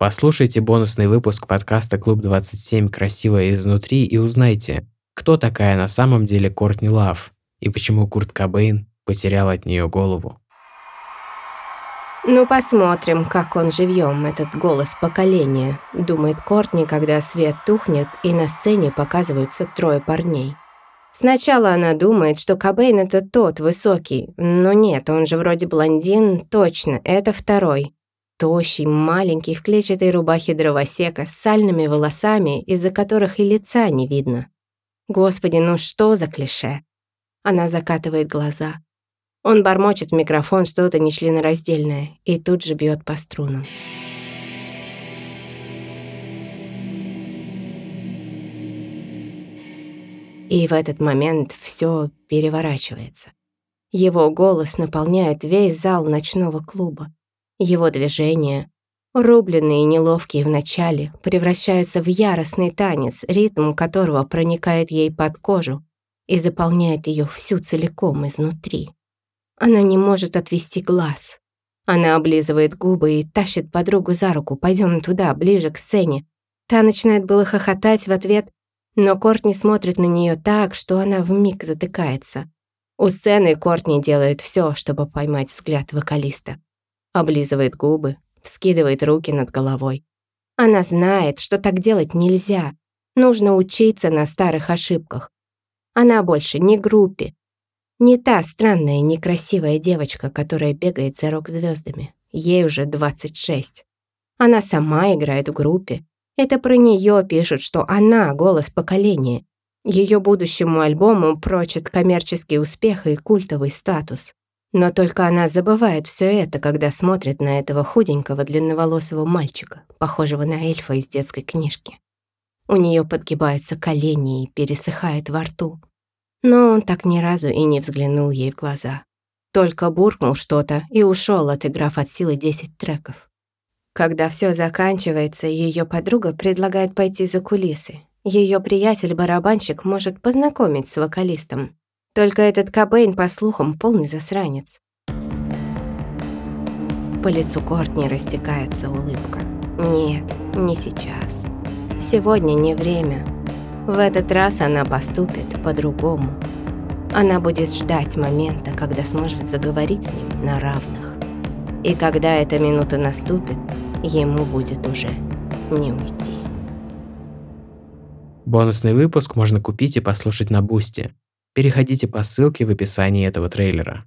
Послушайте бонусный выпуск подкаста «Клуб 27. Красивая изнутри» и узнайте, кто такая на самом деле Кортни Лав и почему Курт Кобейн потерял от нее голову. «Ну, посмотрим, как он живьем, этот голос поколения», — думает Кортни, когда свет тухнет и на сцене показываются трое парней. Сначала она думает, что Кобейн — это тот, высокий, но нет, он же вроде блондин, точно, это второй. Тощий, маленький, в клетчатой рубахе дровосека, с сальными волосами, из-за которых и лица не видно. Господи, ну что за клише? Она закатывает глаза. Он бормочет в микрофон что-то нечленораздельное и тут же бьет по струнам. И в этот момент все переворачивается. Его голос наполняет весь зал ночного клуба. Его движения, рубленные и неловкие вначале, превращаются в яростный танец, ритм которого проникает ей под кожу и заполняет ее всю целиком изнутри. Она не может отвести глаз. Она облизывает губы и тащит подругу за руку. Пойдем туда, ближе к сцене. Та начинает было хохотать в ответ, но Кортни смотрит на нее так, что она вмиг затыкается. У сцены Кортни делает все, чтобы поймать взгляд вокалиста облизывает губы, вскидывает руки над головой. Она знает, что так делать нельзя. Нужно учиться на старых ошибках. Она больше не группе. Не та странная, некрасивая девочка, которая бегает за рок-звездами. Ей уже 26. Она сама играет в группе. Это про нее пишут, что она — голос поколения. Ее будущему альбому прочат коммерческий успех и культовый статус. Но только она забывает все это, когда смотрит на этого худенького длинноволосого мальчика, похожего на эльфа из детской книжки. У нее подгибаются колени и пересыхает во рту. Но он так ни разу и не взглянул ей в глаза. Только буркнул что-то и ушел, отыграв от силы 10 треков. Когда все заканчивается, ее подруга предлагает пойти за кулисы. Ее приятель-барабанщик может познакомить с вокалистом. Только этот Кобейн, по слухам, полный засранец. По лицу Кортни растекается улыбка. Нет, не сейчас. Сегодня не время. В этот раз она поступит по-другому. Она будет ждать момента, когда сможет заговорить с ним на равных. И когда эта минута наступит, ему будет уже не уйти. Бонусный выпуск можно купить и послушать на Boosty. Переходите по ссылке в описании этого трейлера.